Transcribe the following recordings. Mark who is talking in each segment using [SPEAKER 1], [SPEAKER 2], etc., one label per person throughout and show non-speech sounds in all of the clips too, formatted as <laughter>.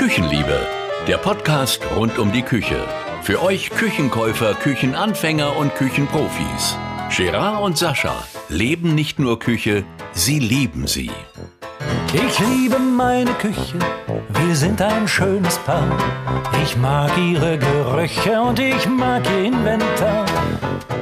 [SPEAKER 1] Küchenliebe, der Podcast rund um die Küche. Für euch Küchenkäufer, Küchenanfänger und Küchenprofis. Gerard und Sascha leben nicht nur Küche, sie lieben sie.
[SPEAKER 2] Ich liebe meine Küche, wir sind ein schönes Paar. Ich mag ihre Gerüche und ich mag ihr Inventar.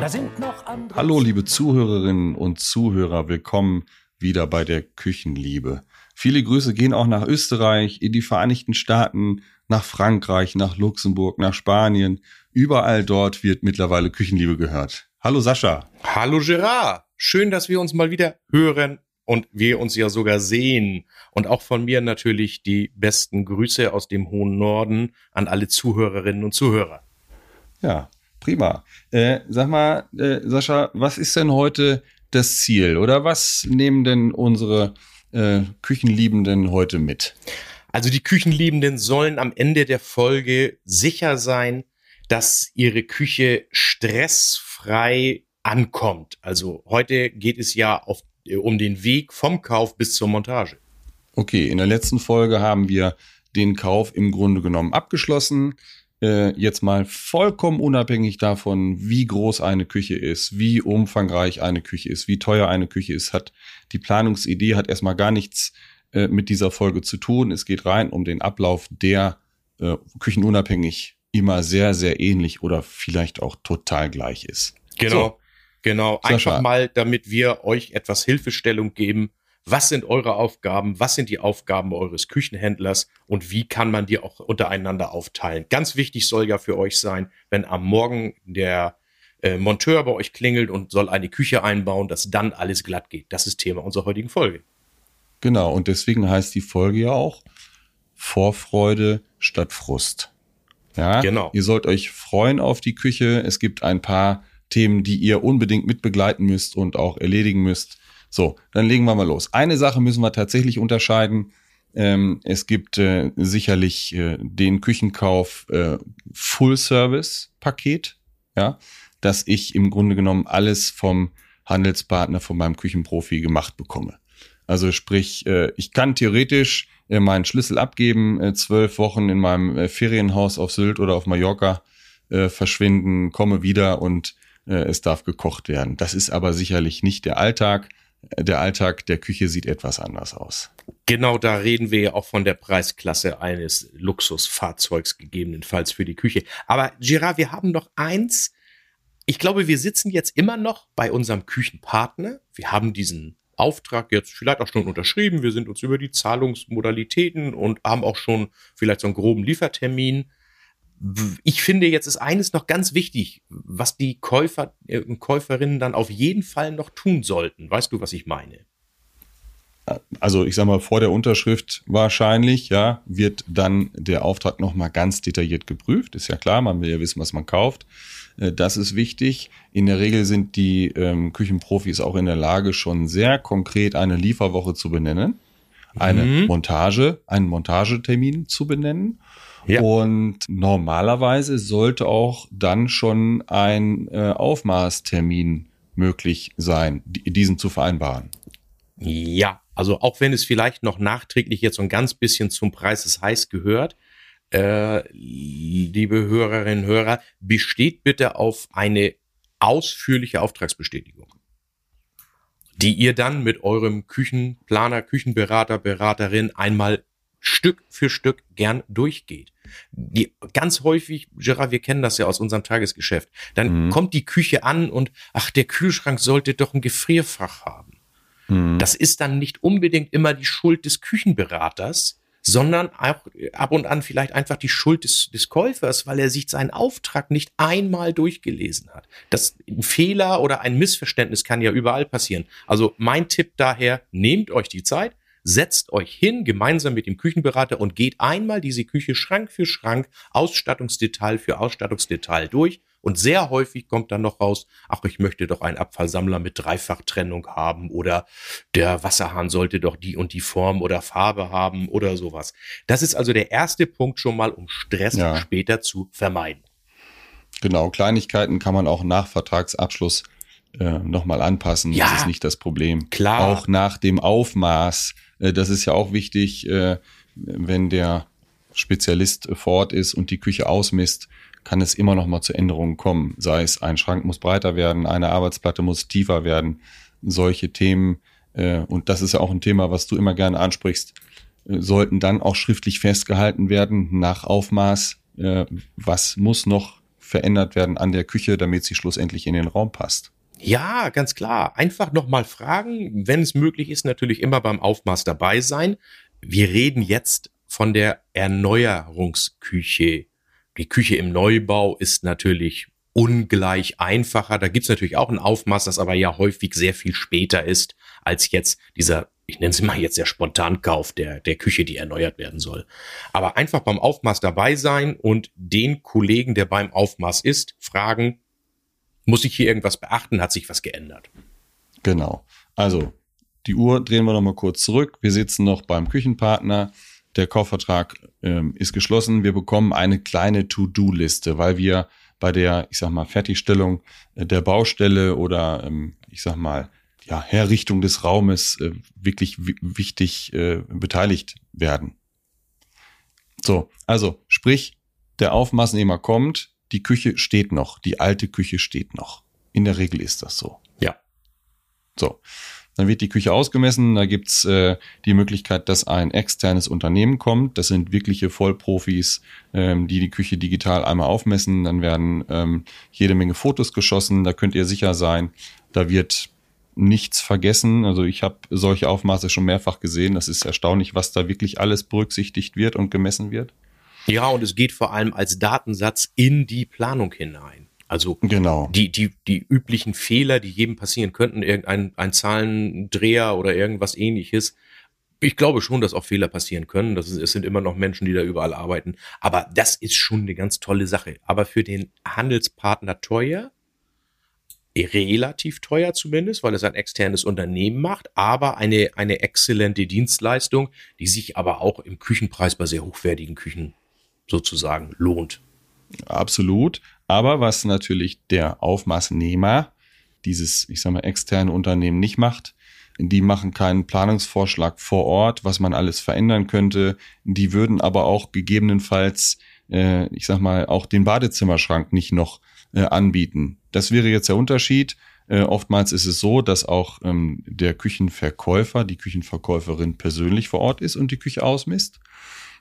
[SPEAKER 3] Da sind noch andere. Hallo, liebe Zuhörerinnen und Zuhörer, willkommen wieder bei der Küchenliebe. Viele Grüße gehen auch nach Österreich, in die Vereinigten Staaten, nach Frankreich, nach Luxemburg, nach Spanien. Überall dort wird mittlerweile Küchenliebe gehört. Hallo Sascha.
[SPEAKER 4] Hallo Gerard. Schön, dass wir uns mal wieder hören und wir uns ja sogar sehen. Und auch von mir natürlich die besten Grüße aus dem hohen Norden an alle Zuhörerinnen und Zuhörer.
[SPEAKER 3] Ja, prima. Äh, sag mal, äh, Sascha, was ist denn heute das Ziel oder was nehmen denn unsere äh, Küchenliebenden heute mit?
[SPEAKER 4] Also die Küchenliebenden sollen am Ende der Folge sicher sein, dass ihre Küche stressfrei ankommt. Also heute geht es ja auf, äh, um den Weg vom Kauf bis zur Montage.
[SPEAKER 3] Okay, in der letzten Folge haben wir den Kauf im Grunde genommen abgeschlossen. Äh, jetzt mal vollkommen unabhängig davon, wie groß eine Küche ist, wie umfangreich eine Küche ist, wie teuer eine Küche ist, hat die Planungsidee hat erstmal gar nichts äh, mit dieser Folge zu tun. Es geht rein um den Ablauf, der äh, küchenunabhängig immer sehr, sehr ähnlich oder vielleicht auch total gleich ist.
[SPEAKER 4] Genau, so. genau. Einfach mal, damit wir euch etwas Hilfestellung geben, was sind eure Aufgaben? Was sind die Aufgaben eures Küchenhändlers? Und wie kann man die auch untereinander aufteilen? Ganz wichtig soll ja für euch sein, wenn am Morgen der äh, Monteur bei euch klingelt und soll eine Küche einbauen, dass dann alles glatt geht. Das ist Thema unserer heutigen Folge.
[SPEAKER 3] Genau, und deswegen heißt die Folge ja auch Vorfreude statt Frust. Ja, genau. Ihr sollt euch freuen auf die Küche. Es gibt ein paar Themen, die ihr unbedingt mitbegleiten müsst und auch erledigen müsst. So, dann legen wir mal los. Eine Sache müssen wir tatsächlich unterscheiden. Ähm, es gibt äh, sicherlich äh, den Küchenkauf äh, Full Service Paket, ja, dass ich im Grunde genommen alles vom Handelspartner, von meinem Küchenprofi gemacht bekomme. Also sprich, äh, ich kann theoretisch äh, meinen Schlüssel abgeben, äh, zwölf Wochen in meinem Ferienhaus auf Sylt oder auf Mallorca verschwinden, komme wieder und es darf gekocht werden. Das ist aber sicherlich nicht der Alltag der Alltag der Küche sieht etwas anders aus.
[SPEAKER 4] Genau, da reden wir ja auch von der Preisklasse eines Luxusfahrzeugs gegebenenfalls für die Küche. Aber Gerard, wir haben noch eins. Ich glaube, wir sitzen jetzt immer noch bei unserem Küchenpartner. Wir haben diesen Auftrag jetzt vielleicht auch schon unterschrieben. Wir sind uns über die Zahlungsmodalitäten und haben auch schon vielleicht so einen groben Liefertermin ich finde, jetzt ist eines noch ganz wichtig, was die Käufer äh, und Käuferinnen dann auf jeden Fall noch tun sollten. Weißt du, was ich meine?
[SPEAKER 3] Also ich sag mal, vor der Unterschrift wahrscheinlich, ja, wird dann der Auftrag nochmal ganz detailliert geprüft. Ist ja klar, man will ja wissen, was man kauft. Äh, das ist wichtig. In der Regel sind die ähm, Küchenprofis auch in der Lage, schon sehr konkret eine Lieferwoche zu benennen, eine mhm. Montage, einen Montagetermin zu benennen ja. Und normalerweise sollte auch dann schon ein äh, Aufmaßtermin möglich sein, diesen zu vereinbaren.
[SPEAKER 4] Ja, also auch wenn es vielleicht noch nachträglich jetzt so ein ganz bisschen zum Preis des Heiß gehört, äh, liebe Hörerinnen und Hörer, besteht bitte auf eine ausführliche Auftragsbestätigung, die ihr dann mit eurem Küchenplaner, Küchenberater, Beraterin einmal Stück für Stück gern durchgeht. Die, ganz häufig, Gerard, wir kennen das ja aus unserem Tagesgeschäft, dann mhm. kommt die Küche an und ach, der Kühlschrank sollte doch ein Gefrierfach haben. Mhm. Das ist dann nicht unbedingt immer die Schuld des Küchenberaters, sondern auch ab und an vielleicht einfach die Schuld des, des Käufers, weil er sich seinen Auftrag nicht einmal durchgelesen hat. Das ein Fehler oder ein Missverständnis kann ja überall passieren. Also mein Tipp daher, nehmt euch die Zeit, setzt euch hin, gemeinsam mit dem Küchenberater und geht einmal diese Küche Schrank für Schrank, Ausstattungsdetail für Ausstattungsdetail durch. Und sehr häufig kommt dann noch raus, ach, ich möchte doch einen Abfallsammler mit Dreifachtrennung haben oder der Wasserhahn sollte doch die und die Form oder Farbe haben oder sowas. Das ist also der erste Punkt schon mal, um Stress ja. später zu vermeiden.
[SPEAKER 3] Genau, Kleinigkeiten kann man auch nach Vertragsabschluss äh, nochmal anpassen. Ja, das ist nicht das Problem.
[SPEAKER 4] Klar.
[SPEAKER 3] Auch nach dem Aufmaß. Äh, das ist ja auch wichtig, äh, wenn der Spezialist vor Ort ist und die Küche ausmisst, kann es immer noch mal zu Änderungen kommen. Sei es, ein Schrank muss breiter werden, eine Arbeitsplatte muss tiefer werden. Solche Themen, äh, und das ist ja auch ein Thema, was du immer gerne ansprichst, sollten dann auch schriftlich festgehalten werden nach Aufmaß. Was muss noch verändert werden an der Küche, damit sie schlussendlich in den Raum passt?
[SPEAKER 4] Ja, ganz klar. Einfach nochmal fragen, wenn es möglich ist, natürlich immer beim Aufmaß dabei sein. Wir reden jetzt von der Erneuerungsküche. Die Küche im Neubau ist natürlich ungleich einfacher. Da gibt's natürlich auch ein Aufmaß, das aber ja häufig sehr viel später ist als jetzt dieser, ich nenne es mal jetzt der Spontankauf der, der Küche, die erneuert werden soll. Aber einfach beim Aufmaß dabei sein und den Kollegen, der beim Aufmaß ist, fragen, muss ich hier irgendwas beachten? Hat sich was geändert?
[SPEAKER 3] Genau. Also, die Uhr drehen wir nochmal kurz zurück. Wir sitzen noch beim Küchenpartner. Der Kaufvertrag ähm, ist geschlossen. Wir bekommen eine kleine To-Do-Liste, weil wir bei der, ich sag mal, Fertigstellung äh, der Baustelle oder, ähm, ich sag mal, ja, Herrichtung des Raumes äh, wirklich wichtig äh, beteiligt werden. So, also sprich, der Aufmaßnehmer kommt, die Küche steht noch, die alte Küche steht noch. In der Regel ist das so.
[SPEAKER 4] Ja.
[SPEAKER 3] So. Dann wird die Küche ausgemessen. Da gibt's äh, die Möglichkeit, dass ein externes Unternehmen kommt. Das sind wirkliche Vollprofis, ähm, die die Küche digital einmal aufmessen. Dann werden ähm, jede Menge Fotos geschossen. Da könnt ihr sicher sein, da wird nichts vergessen. Also ich habe solche Aufmaße schon mehrfach gesehen. Das ist erstaunlich, was da wirklich alles berücksichtigt wird und gemessen wird.
[SPEAKER 4] Ja, und es geht vor allem als Datensatz in die Planung hinein. Also
[SPEAKER 3] genau.
[SPEAKER 4] die, die, die üblichen Fehler, die jedem passieren könnten, irgendein ein Zahlendreher oder irgendwas ähnliches. Ich glaube schon, dass auch Fehler passieren können. Das ist, es sind immer noch Menschen, die da überall arbeiten. Aber das ist schon eine ganz tolle Sache. Aber für den Handelspartner teuer, relativ teuer zumindest, weil es ein externes Unternehmen macht, aber eine, eine exzellente Dienstleistung, die sich aber auch im Küchenpreis bei sehr hochwertigen Küchen sozusagen lohnt.
[SPEAKER 3] Absolut. Aber was natürlich der Aufmaßnehmer, dieses, ich sag mal, externe Unternehmen nicht macht, die machen keinen Planungsvorschlag vor Ort, was man alles verändern könnte. Die würden aber auch gegebenenfalls, äh, ich sag mal, auch den Badezimmerschrank nicht noch äh, anbieten. Das wäre jetzt der Unterschied. Äh, oftmals ist es so, dass auch ähm, der Küchenverkäufer, die Küchenverkäuferin persönlich vor Ort ist und die Küche ausmisst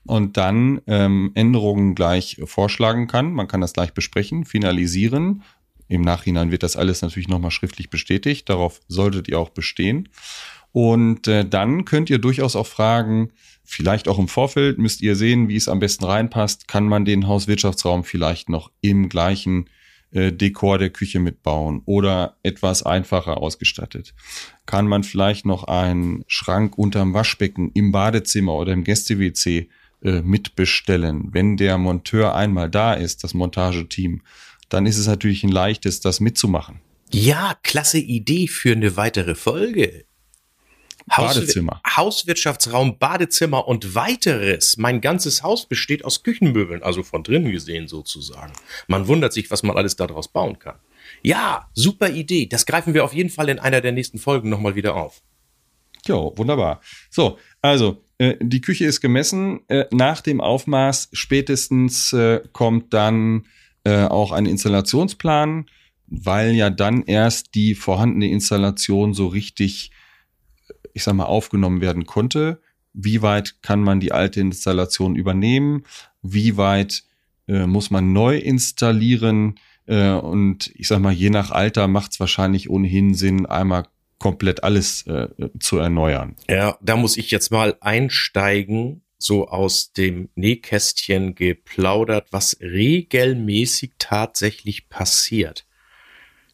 [SPEAKER 3] und dann ähm, Änderungen gleich vorschlagen kann. Man kann das gleich besprechen, finalisieren. Im Nachhinein wird das alles natürlich nochmal schriftlich bestätigt. Darauf solltet ihr auch bestehen. Und äh, dann könnt ihr durchaus auch fragen, vielleicht auch im Vorfeld müsst ihr sehen, wie es am besten reinpasst. Kann man den Hauswirtschaftsraum vielleicht noch im gleichen äh, Dekor der Küche mitbauen oder etwas einfacher ausgestattet? Kann man vielleicht noch einen Schrank unterm Waschbecken im Badezimmer oder im Gäste-WC äh, mitbestellen. Wenn der Monteur einmal da ist, das Montageteam, dann ist es natürlich ein leichtes, das mitzumachen.
[SPEAKER 4] Ja, klasse Idee für eine weitere Folge.
[SPEAKER 3] Badezimmer.
[SPEAKER 4] Hauswirtschaftsraum, Badezimmer und weiteres. Mein ganzes Haus besteht aus Küchenmöbeln, also von drinnen gesehen sozusagen. Man wundert sich, was man alles daraus bauen kann. Ja, super Idee. Das greifen wir auf jeden Fall in einer der nächsten Folgen nochmal wieder auf.
[SPEAKER 3] Ja, wunderbar. So, also die Küche ist gemessen. Äh, nach dem Aufmaß spätestens äh, kommt dann äh, auch ein Installationsplan, weil ja dann erst die vorhandene Installation so richtig, ich sag mal, aufgenommen werden konnte. Wie weit kann man die alte Installation übernehmen? Wie weit äh, muss man neu installieren? und ich sag mal, je nach Alter macht es wahrscheinlich ohnehin Sinn, einmal komplett alles äh, zu erneuern.
[SPEAKER 4] Ja, da muss ich jetzt mal einsteigen, so aus dem Nähkästchen geplaudert, was regelmäßig tatsächlich passiert.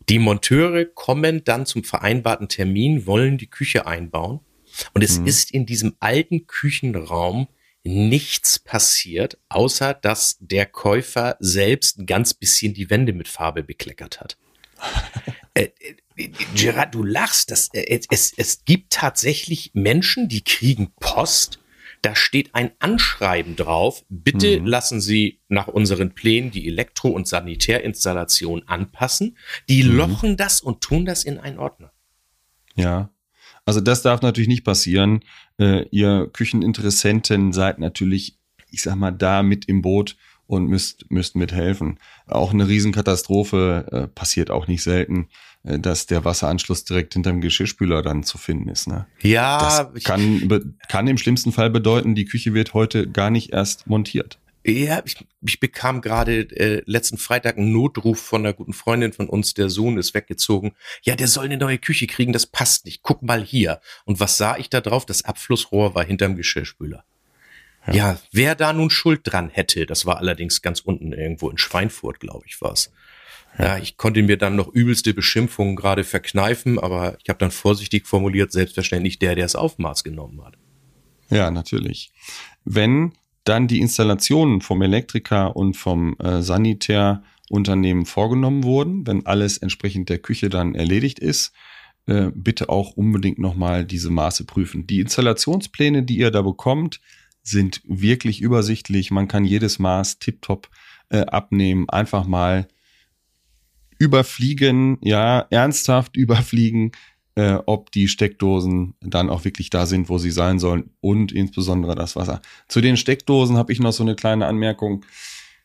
[SPEAKER 4] Die Monteure kommen dann zum vereinbarten Termin, wollen die Küche einbauen. Und es mhm. ist in diesem alten Küchenraum nichts passiert, außer dass der Käufer selbst ein ganz bisschen die Wände mit Farbe bekleckert hat. <laughs> äh, Gerard, du lachst. Das, äh, es, es gibt tatsächlich Menschen, die kriegen Post. Da steht ein Anschreiben drauf. Bitte mhm. lassen Sie nach unseren Plänen die Elektro- und Sanitärinstallation anpassen. Die mhm. lochen das und tun das in einen Ordner.
[SPEAKER 3] Ja. Also das darf natürlich nicht passieren. Äh, ihr Kücheninteressenten seid natürlich ich sag mal, da mit im Boot und müsst, müsst mithelfen. Auch eine Riesenkatastrophe äh, passiert auch nicht selten, dass der Wasseranschluss direkt hinterm Geschirrspüler dann zu finden ist. Ne?
[SPEAKER 4] Ja.
[SPEAKER 3] Das kann, kann im schlimmsten Fall bedeuten, die Küche wird heute gar nicht erst montiert.
[SPEAKER 4] Ja, ich, ich bekam gerade äh, letzten Freitag einen Notruf von einer guten Freundin von uns, der Sohn ist weggezogen. Ja, der soll eine neue Küche kriegen, das passt nicht. Guck mal hier. Und was sah ich da drauf? Das Abflussrohr war hinterm Geschirrspüler. Ja. ja, wer da nun Schuld dran hätte, das war allerdings ganz unten irgendwo in Schweinfurt, glaube ich, war's. Ja, ich konnte mir dann noch übelste Beschimpfungen gerade verkneifen, aber ich habe dann vorsichtig formuliert, selbstverständlich der, der es Aufmaß genommen hat.
[SPEAKER 3] Ja, natürlich. Wenn dann die Installationen vom Elektriker und vom äh, Sanitärunternehmen vorgenommen wurden, wenn alles entsprechend der Küche dann erledigt ist, äh, bitte auch unbedingt nochmal diese Maße prüfen. Die Installationspläne, die ihr da bekommt, sind wirklich übersichtlich. Man kann jedes Maß tiptop äh, abnehmen. Einfach mal überfliegen, ja, ernsthaft überfliegen, äh, ob die Steckdosen dann auch wirklich da sind, wo sie sein sollen und insbesondere das Wasser. Zu den Steckdosen habe ich noch so eine kleine Anmerkung.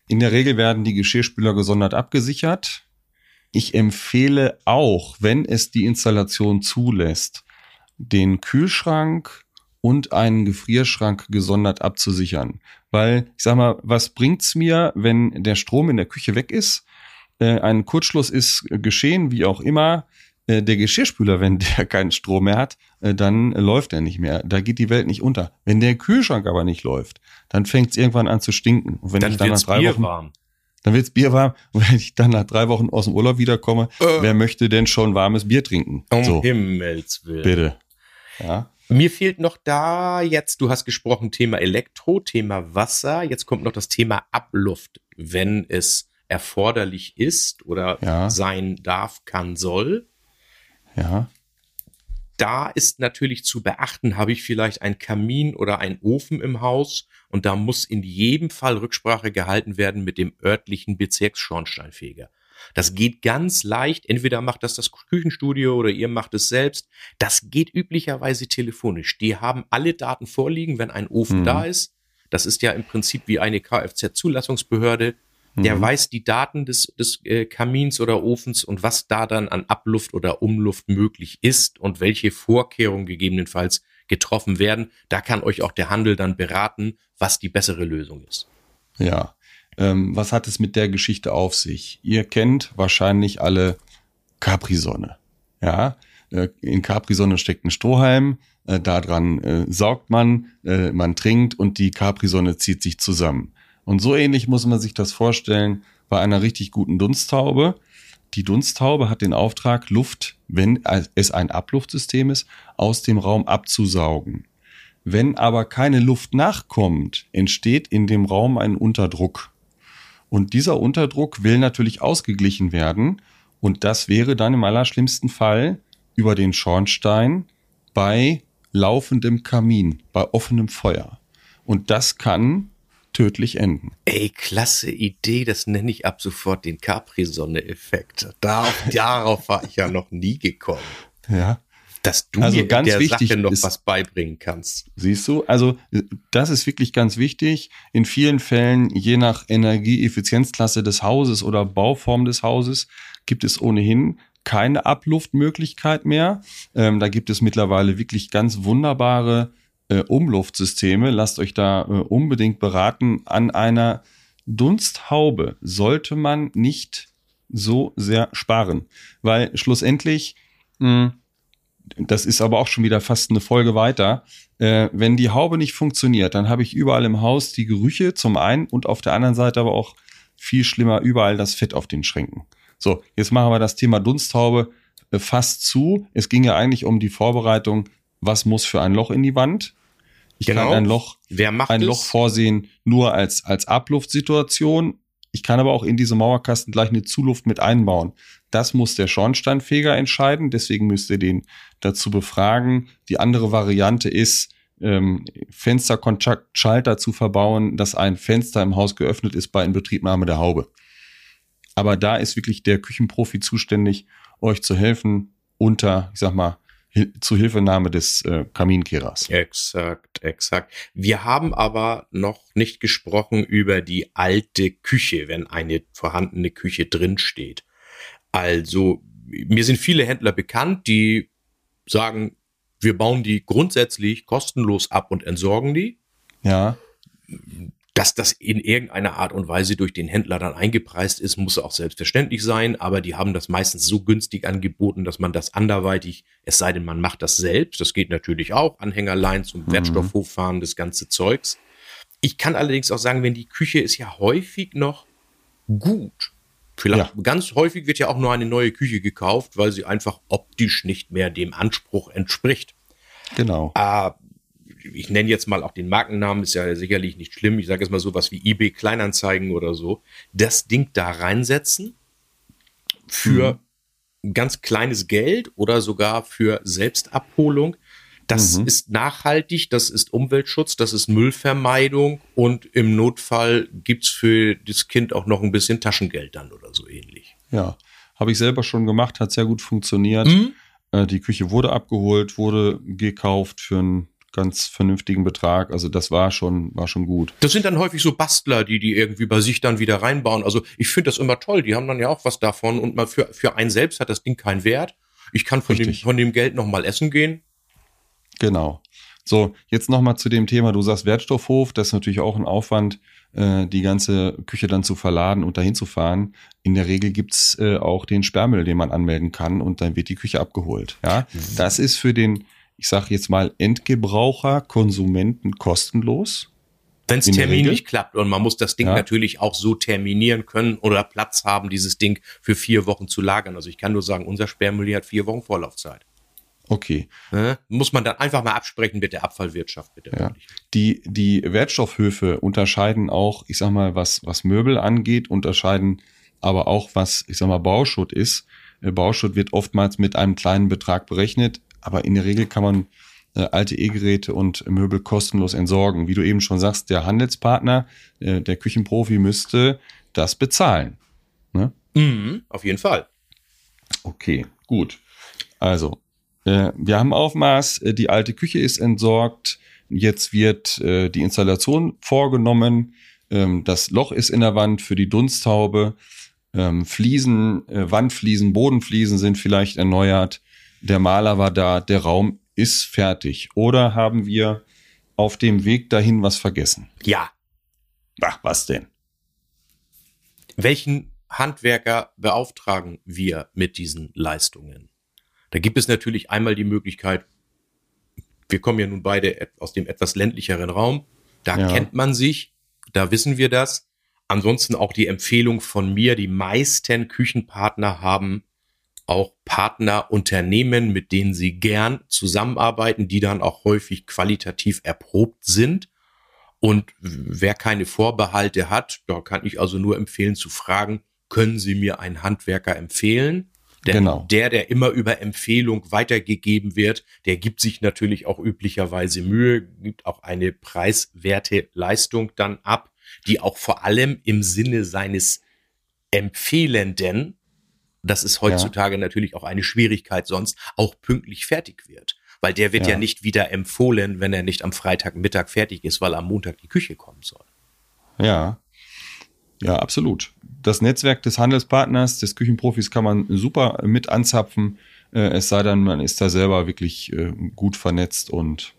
[SPEAKER 3] In der Regel werden die Geschirrspüler gesondert abgesichert. Ich empfehle auch, wenn es die Installation zulässt, den Kühlschrank und einen Gefrierschrank gesondert abzusichern. Weil, ich sag mal, was bringt's mir, wenn der Strom in der Küche weg ist? Äh, ein Kurzschluss ist geschehen, wie auch immer. Äh, der Geschirrspüler, wenn der <laughs> keinen Strom mehr hat, äh, dann läuft er nicht mehr. Da geht die Welt nicht unter. Wenn der Kühlschrank aber nicht läuft, dann fängt es irgendwann an zu stinken. Und wenn
[SPEAKER 4] dann
[SPEAKER 3] ich dann
[SPEAKER 4] nach drei Bier Wochen, warm.
[SPEAKER 3] Dann wird's Bier warm. <laughs> Und wenn ich dann nach drei Wochen aus dem Urlaub wiederkomme, äh. wer möchte denn schon warmes Bier trinken?
[SPEAKER 4] Um so. Himmels Willen.
[SPEAKER 3] Bitte. Ja.
[SPEAKER 4] Mir fehlt noch da jetzt, du hast gesprochen, Thema Elektro, Thema Wasser. Jetzt kommt noch das Thema Abluft, wenn es erforderlich ist oder ja. sein darf, kann, soll.
[SPEAKER 3] Ja.
[SPEAKER 4] Da ist natürlich zu beachten, habe ich vielleicht ein Kamin oder ein Ofen im Haus und da muss in jedem Fall Rücksprache gehalten werden mit dem örtlichen Bezirksschornsteinfeger. Das geht ganz leicht. Entweder macht das das Küchenstudio oder ihr macht es selbst. Das geht üblicherweise telefonisch. Die haben alle Daten vorliegen, wenn ein Ofen mhm. da ist. Das ist ja im Prinzip wie eine Kfz-Zulassungsbehörde. Der mhm. weiß die Daten des, des äh, Kamins oder Ofens und was da dann an Abluft oder Umluft möglich ist und welche Vorkehrungen gegebenenfalls getroffen werden. Da kann euch auch der Handel dann beraten, was die bessere Lösung ist.
[SPEAKER 3] Ja, ähm, was hat es mit der Geschichte auf sich? Ihr kennt wahrscheinlich alle Capri-Sonne. Ja, äh, in Capri-Sonne steckt ein Strohhalm, äh, daran äh, saugt man, äh, man trinkt und die Capri-Sonne zieht sich zusammen. Und so ähnlich muss man sich das vorstellen bei einer richtig guten Dunsttaube. Die Dunsttaube hat den Auftrag, Luft, wenn es ein Abluftsystem ist, aus dem Raum abzusaugen. Wenn aber keine Luft nachkommt, entsteht in dem Raum ein Unterdruck. Und dieser Unterdruck will natürlich ausgeglichen werden. Und das wäre dann im allerschlimmsten Fall über den Schornstein bei laufendem Kamin, bei offenem Feuer. Und das kann tödlich enden.
[SPEAKER 4] Ey, klasse Idee, das nenne ich ab sofort den Capri-Sonne-Effekt. Darauf, <laughs> darauf war ich ja noch nie gekommen.
[SPEAKER 3] Ja
[SPEAKER 4] dass du also mir ganz der wichtig Sache noch ist, was beibringen kannst.
[SPEAKER 3] Siehst du, also das ist wirklich ganz wichtig. In vielen Fällen, je nach Energieeffizienzklasse des Hauses oder Bauform des Hauses, gibt es ohnehin keine Abluftmöglichkeit mehr. Ähm, da gibt es mittlerweile wirklich ganz wunderbare äh, Umluftsysteme. Lasst euch da äh, unbedingt beraten. An einer Dunsthaube sollte man nicht so sehr sparen, weil schlussendlich mh, das ist aber auch schon wieder fast eine Folge weiter. Äh, wenn die Haube nicht funktioniert, dann habe ich überall im Haus die Gerüche zum einen und auf der anderen Seite aber auch viel schlimmer überall das Fett auf den Schränken. So, jetzt machen wir das Thema Dunsthaube äh, fast zu. Es ging ja eigentlich um die Vorbereitung, was muss für ein Loch in die Wand. Ich genau. kann ein Loch,
[SPEAKER 4] Wer macht
[SPEAKER 3] ein Loch vorsehen nur als, als Abluftsituation. Ich kann aber auch in diese Mauerkasten gleich eine Zuluft mit einbauen. Das muss der Schornsteinfeger entscheiden, deswegen müsst ihr den dazu befragen. Die andere Variante ist, ähm, Fensterkontaktschalter zu verbauen, dass ein Fenster im Haus geöffnet ist bei Inbetriebnahme der Haube. Aber da ist wirklich der Küchenprofi zuständig, euch zu helfen unter, ich sag mal, Zuhilfenahme des äh, Kaminkehrers.
[SPEAKER 4] Exakt, exakt. Wir haben aber noch nicht gesprochen über die alte Küche, wenn eine vorhandene Küche drinsteht. Also, mir sind viele Händler bekannt, die sagen, wir bauen die grundsätzlich kostenlos ab und entsorgen die.
[SPEAKER 3] Ja.
[SPEAKER 4] Dass das in irgendeiner Art und Weise durch den Händler dann eingepreist ist, muss auch selbstverständlich sein, aber die haben das meistens so günstig angeboten, dass man das anderweitig, es sei denn, man macht das selbst, das geht natürlich auch, Anhängerlein zum mhm. Wertstoffhof fahren, das ganze Zeugs. Ich kann allerdings auch sagen, wenn die Küche ist ja häufig noch gut. Vielleicht ja. ganz häufig wird ja auch nur eine neue Küche gekauft, weil sie einfach optisch nicht mehr dem Anspruch entspricht.
[SPEAKER 3] Genau.
[SPEAKER 4] Äh, ich nenne jetzt mal auch den Markennamen, ist ja sicherlich nicht schlimm. Ich sage jetzt mal so was wie eBay Kleinanzeigen oder so. Das Ding da reinsetzen für mhm. ganz kleines Geld oder sogar für Selbstabholung. Das mhm. ist nachhaltig, das ist Umweltschutz, das ist Müllvermeidung und im Notfall gibt's für das Kind auch noch ein bisschen Taschengeld dann oder so ähnlich.
[SPEAKER 3] Ja, habe ich selber schon gemacht, hat sehr gut funktioniert. Mhm. Äh, die Küche wurde abgeholt, wurde gekauft für einen ganz vernünftigen Betrag. Also das war schon, war schon gut.
[SPEAKER 4] Das sind dann häufig so Bastler, die die irgendwie bei sich dann wieder reinbauen. Also ich finde das immer toll. Die haben dann ja auch was davon und mal für, für einen selbst hat das Ding keinen Wert. Ich kann von dem, von dem Geld nochmal essen gehen.
[SPEAKER 3] Genau. So, jetzt nochmal zu dem Thema, du sagst Wertstoffhof, das ist natürlich auch ein Aufwand, äh, die ganze Küche dann zu verladen und dahin zu fahren. In der Regel gibt's äh, auch den Sperrmüll, den man anmelden kann und dann wird die Küche abgeholt. Ja, das ist für den ich sage jetzt mal, Endgebraucher, Konsumenten kostenlos.
[SPEAKER 4] Wenn es terminlich klappt und man muss das Ding ja. natürlich auch so terminieren können oder Platz haben, dieses Ding für vier Wochen zu lagern. Also ich kann nur sagen, unser Sperrmüll hat vier Wochen Vorlaufzeit.
[SPEAKER 3] Okay.
[SPEAKER 4] Ne? Muss man dann einfach mal absprechen mit der Abfallwirtschaft, bitte.
[SPEAKER 3] Ja. Die, die Wertstoffhöfe unterscheiden auch, ich sag mal, was, was Möbel angeht, unterscheiden aber auch, was, ich sag mal, Bauschutt ist. Äh, Bauschutt wird oftmals mit einem kleinen Betrag berechnet aber in der Regel kann man äh, alte E-Geräte und Möbel kostenlos entsorgen. Wie du eben schon sagst, der Handelspartner, äh, der Küchenprofi müsste das bezahlen.
[SPEAKER 4] Ne? Mhm, auf jeden Fall.
[SPEAKER 3] Okay, gut. Also, äh, wir haben Aufmaß, äh, die alte Küche ist entsorgt, jetzt wird äh, die Installation vorgenommen, ähm, das Loch ist in der Wand für die Dunsthaube, ähm, Fliesen, äh, Wandfliesen, Bodenfliesen sind vielleicht erneuert, der Maler war da, der Raum ist fertig. Oder haben wir auf dem Weg dahin was vergessen?
[SPEAKER 4] Ja.
[SPEAKER 3] Ach, was denn?
[SPEAKER 4] Welchen Handwerker beauftragen wir mit diesen Leistungen? Da gibt es natürlich einmal die Möglichkeit, wir kommen ja nun beide aus dem etwas ländlicheren Raum, da ja. kennt man sich, da wissen wir das. Ansonsten auch die Empfehlung von mir, die meisten Küchenpartner haben auch Partnerunternehmen, mit denen sie gern zusammenarbeiten, die dann auch häufig qualitativ erprobt sind. Und wer keine Vorbehalte hat, da kann ich also nur empfehlen zu fragen, können Sie mir einen Handwerker empfehlen? Denn genau. der, der immer über Empfehlung weitergegeben wird, der gibt sich natürlich auch üblicherweise Mühe, gibt auch eine preiswerte Leistung dann ab, die auch vor allem im Sinne seines Empfehlenden das ist heutzutage ja. natürlich auch eine Schwierigkeit sonst, auch pünktlich fertig wird. Weil der wird ja. ja nicht wieder empfohlen, wenn er nicht am Freitagmittag fertig ist, weil am Montag die Küche kommen soll.
[SPEAKER 3] Ja. Ja, absolut. Das Netzwerk des Handelspartners, des Küchenprofis kann man super mit anzapfen. Äh, es sei denn, man ist da selber wirklich äh, gut vernetzt und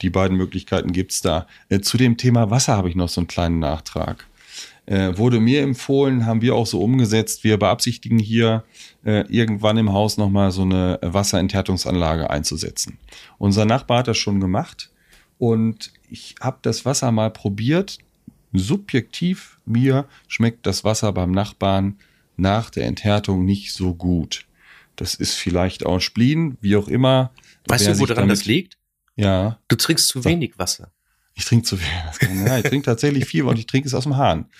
[SPEAKER 3] die beiden Möglichkeiten gibt's da. Äh, zu dem Thema Wasser habe ich noch so einen kleinen Nachtrag äh, wurde mir empfohlen, haben wir auch so umgesetzt. Wir beabsichtigen hier äh, irgendwann im Haus nochmal so eine Wasserenthärtungsanlage einzusetzen. Unser Nachbar hat das schon gemacht und ich habe das Wasser mal probiert. Subjektiv mir schmeckt das Wasser beim Nachbarn nach der Enthärtung nicht so gut. Das ist vielleicht auch Spleen, wie auch immer.
[SPEAKER 4] Weißt du, woran das liegt?
[SPEAKER 3] Ja.
[SPEAKER 4] Du trinkst zu wenig Wasser.
[SPEAKER 3] Ich trinke zu viel. Ja, ich trinke tatsächlich viel und ich trinke es aus dem Hahn.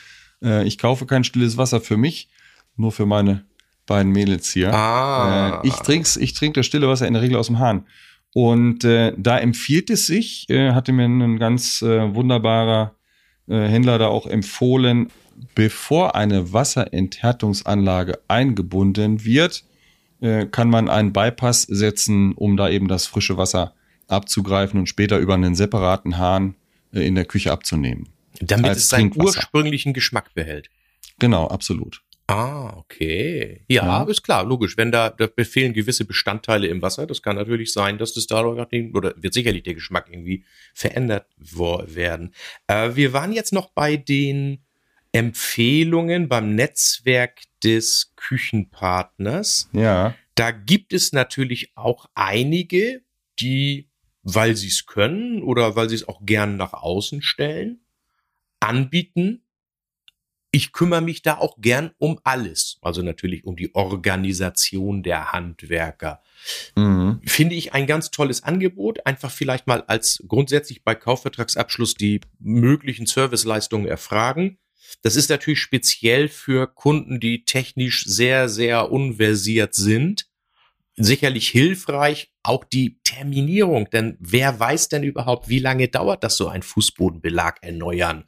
[SPEAKER 3] Äh, ich kaufe kein stilles Wasser für mich, nur für meine beiden Mädels hier. Ah. Äh, ich trinke ich trink das stille Wasser in der Regel aus dem Hahn. Und äh, da empfiehlt es sich, äh, hatte mir ein ganz äh, wunderbarer äh, Händler da auch empfohlen, bevor eine Wasserenthärtungsanlage eingebunden wird, kann man einen Bypass setzen, um da eben das frische Wasser abzugreifen und später über einen separaten Hahn in der Küche abzunehmen.
[SPEAKER 4] Damit es seinen ursprünglichen Geschmack behält.
[SPEAKER 3] Genau, absolut.
[SPEAKER 4] Ah, okay. Ja, ja, ist klar, logisch. Wenn da, da befehlen gewisse Bestandteile im Wasser, das kann natürlich sein, dass das dadurch oder wird sicherlich der Geschmack irgendwie verändert werden. Äh, wir waren jetzt noch bei den Empfehlungen beim Netzwerk des Küchenpartners.
[SPEAKER 3] Ja.
[SPEAKER 4] Da gibt es natürlich auch einige, die, weil sie es können oder weil sie es auch gern nach außen stellen, anbieten, ich kümmere mich da auch gern um alles. Also natürlich um die Organisation der Handwerker. Mhm. Finde ich ein ganz tolles Angebot. Einfach vielleicht mal als grundsätzlich bei Kaufvertragsabschluss die möglichen Serviceleistungen erfragen. Das ist natürlich speziell für Kunden, die technisch sehr, sehr unversiert sind sicherlich hilfreich, auch die Terminierung, denn wer weiß denn überhaupt, wie lange dauert das so ein Fußbodenbelag erneuern?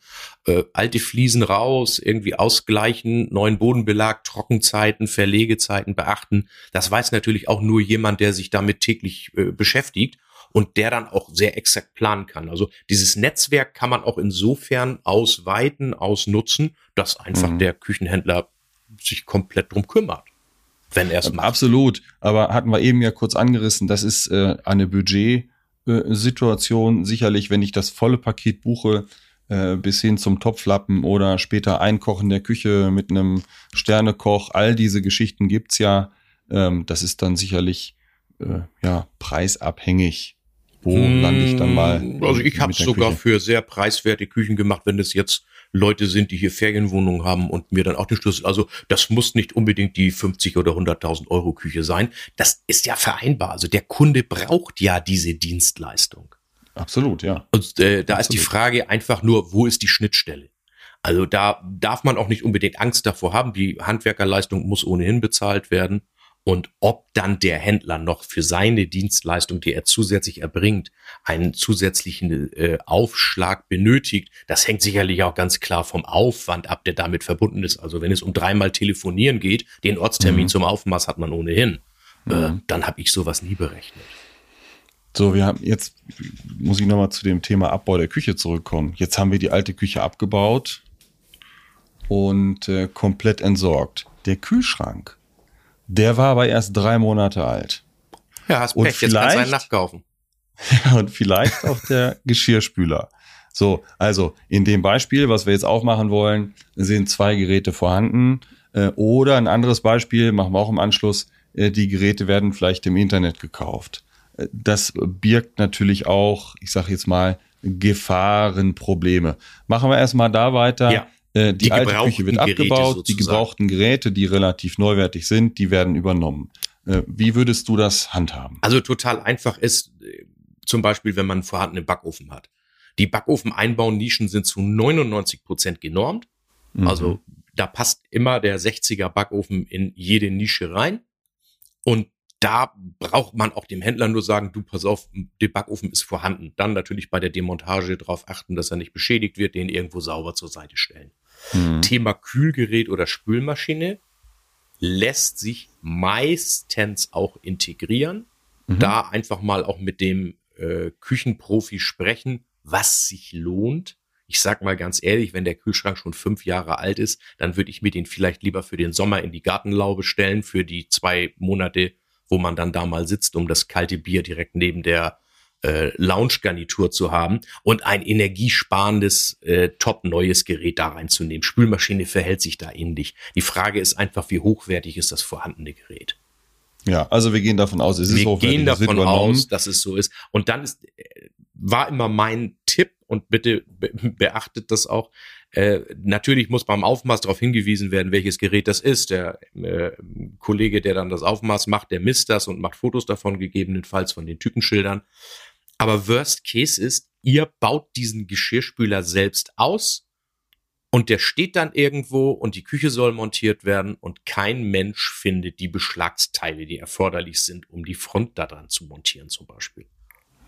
[SPEAKER 4] Äh, alte Fliesen raus, irgendwie ausgleichen, neuen Bodenbelag, Trockenzeiten, Verlegezeiten beachten. Das weiß natürlich auch nur jemand, der sich damit täglich äh, beschäftigt und der dann auch sehr exakt planen kann. Also dieses Netzwerk kann man auch insofern ausweiten, ausnutzen, dass einfach mhm. der Küchenhändler sich komplett drum kümmert wenn er es
[SPEAKER 3] macht. Absolut, aber hatten wir eben ja kurz angerissen, das ist äh, eine Budget-Situation. Äh, Sicherlich, wenn ich das volle Paket buche, äh, bis hin zum Topflappen oder später Einkochen der Küche mit einem Sternekoch, all diese Geschichten gibt's ja. Ähm, das ist dann sicherlich äh, ja preisabhängig wo hm, lande ich dann mal?
[SPEAKER 4] Also ich habe sogar Küche? für sehr preiswerte Küchen gemacht, wenn es jetzt Leute sind, die hier Ferienwohnungen haben und mir dann auch den Schlüssel. Also das muss nicht unbedingt die 50 oder 100.000 Euro Küche sein. Das ist ja vereinbar. Also der Kunde braucht ja diese Dienstleistung.
[SPEAKER 3] Absolut, ja.
[SPEAKER 4] Und äh, da Absolut. ist die Frage einfach nur, wo ist die Schnittstelle? Also da darf man auch nicht unbedingt Angst davor haben. Die Handwerkerleistung muss ohnehin bezahlt werden. Und ob dann der Händler noch für seine Dienstleistung, die er zusätzlich erbringt, einen zusätzlichen äh, Aufschlag benötigt, das hängt sicherlich auch ganz klar vom Aufwand ab, der damit verbunden ist. Also wenn es um dreimal telefonieren geht, den Ortstermin mhm. zum Aufmaß hat man ohnehin, äh, mhm. äh, dann habe ich sowas nie berechnet.
[SPEAKER 3] So, wir haben jetzt, muss ich nochmal zu dem Thema Abbau der Küche zurückkommen. Jetzt haben wir die alte Küche abgebaut und äh, komplett entsorgt. Der Kühlschrank der war aber erst drei Monate alt.
[SPEAKER 4] Ja, hast Pech, jetzt kannst du einen nachkaufen. <laughs>
[SPEAKER 3] und vielleicht auch der Geschirrspüler. So, also in dem Beispiel, was wir jetzt aufmachen wollen, sind zwei Geräte vorhanden. Äh, oder ein anderes Beispiel, machen wir auch im Anschluss, äh, die Geräte werden vielleicht im Internet gekauft. Äh, das birgt natürlich auch, ich sage jetzt mal, Gefahrenprobleme. Machen wir erstmal da weiter. Ja. Äh, die, die alte Küche wird abgebaut, die gebrauchten Geräte, die relativ neuwertig sind, die werden übernommen. Äh, wie würdest du das handhaben?
[SPEAKER 4] Also total einfach ist äh, zum Beispiel, wenn man einen vorhandenen Backofen hat. Die Backofeneinbaunischen sind zu 99 Prozent genormt. Mhm. Also da passt immer der 60er Backofen in jede Nische rein. Und da braucht man auch dem Händler nur sagen, du pass auf, der Backofen ist vorhanden. Dann natürlich bei der Demontage darauf achten, dass er nicht beschädigt wird, den irgendwo sauber zur Seite stellen. Mhm. Thema Kühlgerät oder Spülmaschine lässt sich meistens auch integrieren. Mhm. Da einfach mal auch mit dem äh, Küchenprofi sprechen, was sich lohnt. Ich sag mal ganz ehrlich, wenn der Kühlschrank schon fünf Jahre alt ist, dann würde ich mir den vielleicht lieber für den Sommer in die Gartenlaube stellen, für die zwei Monate wo man dann da mal sitzt, um das kalte Bier direkt neben der äh, Lounge-Garnitur zu haben und ein energiesparendes, äh, top neues Gerät da reinzunehmen. Spülmaschine verhält sich da ähnlich. Die Frage ist einfach, wie hochwertig ist das vorhandene Gerät?
[SPEAKER 3] Ja, also wir gehen davon aus,
[SPEAKER 4] es ist wir hochwertig. Wir gehen davon aus, dass es so ist. Und dann ist, äh, war immer mein Tipp und bitte be beachtet das auch. Äh, natürlich muss beim Aufmaß darauf hingewiesen werden, welches Gerät das ist. Der äh, Kollege, der dann das Aufmaß macht, der misst das und macht Fotos davon, gegebenenfalls von den Typenschildern. Aber Worst Case ist, ihr baut diesen Geschirrspüler selbst aus und der steht dann irgendwo und die Küche soll montiert werden und kein Mensch findet die Beschlagsteile, die erforderlich sind, um die Front da dran zu montieren zum Beispiel.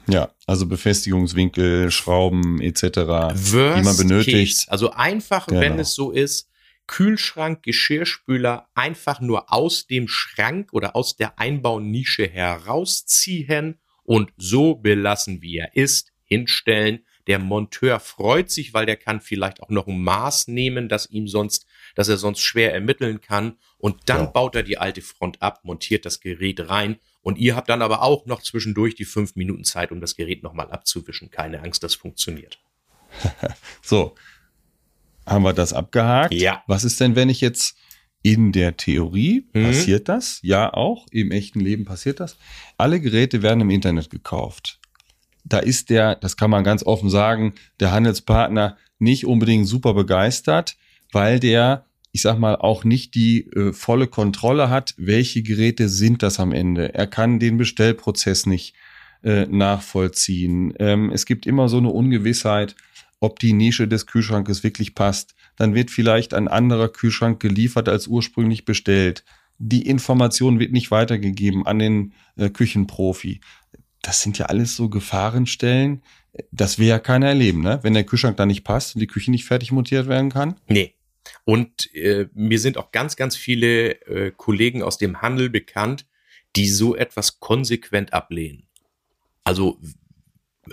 [SPEAKER 3] Ja, also Befestigungswinkel, Schrauben etc., Worst die man benötigt.
[SPEAKER 4] Case. Also einfach, genau. wenn es so ist, Kühlschrank, Geschirrspüler einfach nur aus dem Schrank oder aus der Einbaunische herausziehen und so belassen, wie er ist, hinstellen. Der Monteur freut sich, weil der kann vielleicht auch noch ein Maß nehmen, das ihm sonst, dass er sonst schwer ermitteln kann. Und dann ja. baut er die alte Front ab, montiert das Gerät rein. Und ihr habt dann aber auch noch zwischendurch die fünf Minuten Zeit, um das Gerät nochmal abzuwischen. Keine Angst, das funktioniert. <laughs>
[SPEAKER 3] so, haben wir das abgehakt?
[SPEAKER 4] Ja.
[SPEAKER 3] Was ist denn, wenn ich jetzt in der Theorie mhm. passiert das? Ja, auch. Im echten Leben passiert das. Alle Geräte werden im Internet gekauft. Da ist der, das kann man ganz offen sagen, der Handelspartner nicht unbedingt super begeistert, weil der, ich sag mal, auch nicht die äh, volle Kontrolle hat, welche Geräte sind das am Ende. Er kann den Bestellprozess nicht äh, nachvollziehen. Ähm, es gibt immer so eine Ungewissheit ob die Nische des Kühlschrankes wirklich passt. Dann wird vielleicht ein anderer Kühlschrank geliefert als ursprünglich bestellt. Die Information wird nicht weitergegeben an den äh, Küchenprofi. Das sind ja alles so Gefahrenstellen. Das will ja keiner erleben, ne? Wenn der Kühlschrank da nicht passt und die Küche nicht fertig montiert werden kann.
[SPEAKER 4] Nee. Und äh, mir sind auch ganz, ganz viele äh, Kollegen aus dem Handel bekannt, die so etwas konsequent ablehnen. Also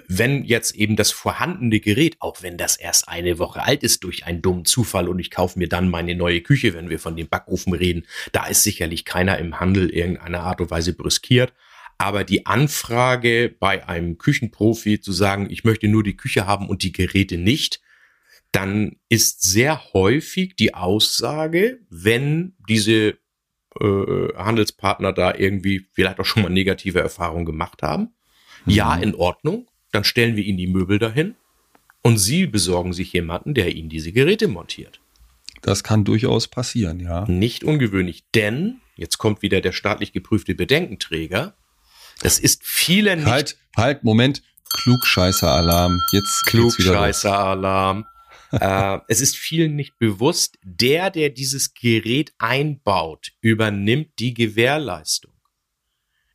[SPEAKER 4] wenn jetzt eben das vorhandene Gerät, auch wenn das erst eine Woche alt ist durch einen dummen Zufall und ich kaufe mir dann meine neue Küche, wenn wir von dem Backofen reden, da ist sicherlich keiner im Handel irgendeiner Art und Weise brüskiert. Aber die Anfrage bei einem Küchenprofi zu sagen, ich möchte nur die Küche haben und die Geräte nicht, dann ist sehr häufig die Aussage, wenn diese äh, Handelspartner da irgendwie vielleicht auch schon mal negative Erfahrungen gemacht haben, mhm. ja, in Ordnung, dann stellen wir Ihnen die Möbel dahin und Sie besorgen sich jemanden, der Ihnen diese Geräte montiert.
[SPEAKER 3] Das kann durchaus passieren, ja.
[SPEAKER 4] Nicht ungewöhnlich, denn jetzt kommt wieder der staatlich geprüfte Bedenkenträger. Das ist vielen
[SPEAKER 3] nicht. Halt, halt, Moment. Klugscheißer-Alarm. Jetzt
[SPEAKER 4] Klugscheißer-Alarm. äh, <laughs> es ist vielen nicht bewusst, der, der dieses Gerät einbaut, übernimmt die Gewährleistung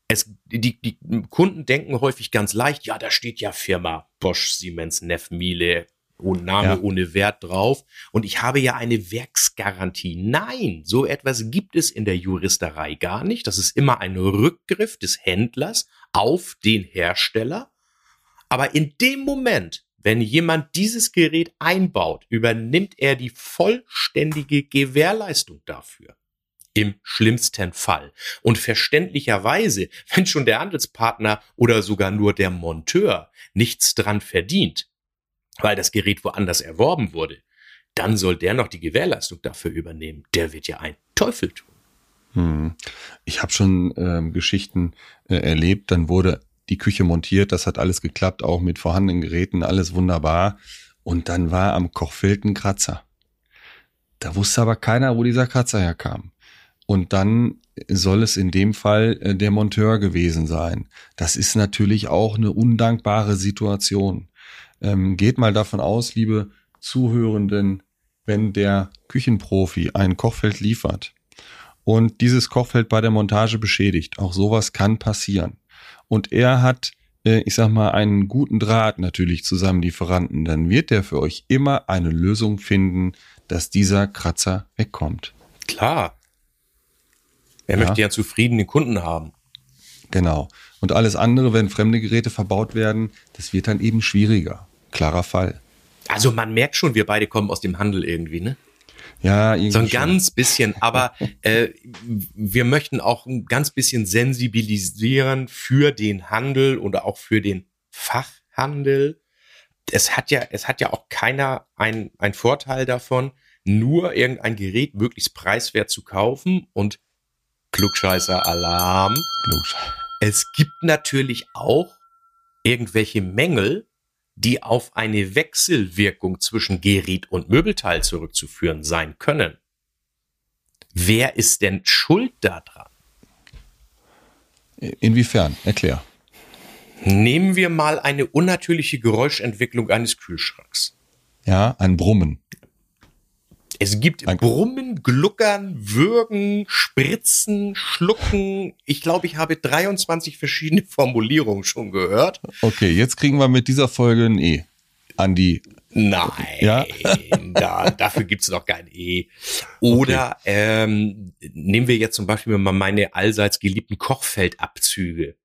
[SPEAKER 4] es, die, die Kunden denken häufig ganz leicht, ja, da steht ja Firma Bosch, Siemens, Neff, Miele, ohne Name, ja. ohne Wert drauf. Und ich habe ja eine Werksgarantie. Nein, so etwas gibt es in der Juristerei gar nicht. Das ist immer ein Rückgriff des Händlers auf den Hersteller. Aber in dem Moment, wenn jemand dieses Gerät einbaut, übernimmt er die vollständige Gewährleistung dafür im schlimmsten Fall. Und verständlicherweise, wenn schon der Handelspartner oder sogar nur der Monteur nichts dran verdient, weil das Gerät woanders erworben wurde, dann soll der noch die Gewährleistung dafür übernehmen. Der wird ja ein Teufel tun.
[SPEAKER 3] Hm. Ich habe schon ähm, Geschichten äh, erlebt, dann wurde die Küche montiert, das hat alles geklappt, auch mit vorhandenen Geräten, alles wunderbar. Und dann war am Kochfeld Kratzer. Da wusste aber keiner, wo dieser Kratzer herkam. Und dann soll es in dem Fall äh, der Monteur gewesen sein. Das ist natürlich auch eine undankbare Situation. Ähm, geht mal davon aus, liebe Zuhörenden, wenn der Küchenprofi ein Kochfeld liefert und dieses Kochfeld bei der Montage beschädigt, auch sowas kann passieren. Und er hat, äh, ich sag mal, einen guten Draht natürlich zu seinem Lieferanten, dann wird er für euch immer eine Lösung finden, dass dieser Kratzer wegkommt.
[SPEAKER 4] Klar, er ja. möchte ja zufriedene Kunden haben.
[SPEAKER 3] Genau. Und alles andere, wenn fremde Geräte verbaut werden, das wird dann eben schwieriger. Klarer Fall.
[SPEAKER 4] Also man merkt schon, wir beide kommen aus dem Handel irgendwie, ne?
[SPEAKER 3] Ja, irgendwie.
[SPEAKER 4] So ein schon. ganz bisschen, aber <laughs> äh, wir möchten auch ein ganz bisschen sensibilisieren für den Handel oder auch für den Fachhandel. Es hat ja, es hat ja auch keiner ein, ein Vorteil davon, nur irgendein Gerät möglichst preiswert zu kaufen und Klugscheißer Alarm. Klugscheißer. Es gibt natürlich auch irgendwelche Mängel, die auf eine Wechselwirkung zwischen Gerät und Möbelteil zurückzuführen sein können. Wer ist denn schuld daran?
[SPEAKER 3] Inwiefern? Erklär.
[SPEAKER 4] Nehmen wir mal eine unnatürliche Geräuschentwicklung eines Kühlschranks.
[SPEAKER 3] Ja, ein Brummen.
[SPEAKER 4] Es gibt Danke. Brummen, Gluckern, Würgen, Spritzen, Schlucken. Ich glaube, ich habe 23 verschiedene <laughs> Formulierungen schon gehört.
[SPEAKER 3] Okay, jetzt kriegen wir mit dieser Folge ein E an die
[SPEAKER 4] Nein, ja? <laughs> da, dafür gibt's noch kein E. Oder okay. ähm, nehmen wir jetzt zum Beispiel mal meine allseits geliebten Kochfeldabzüge.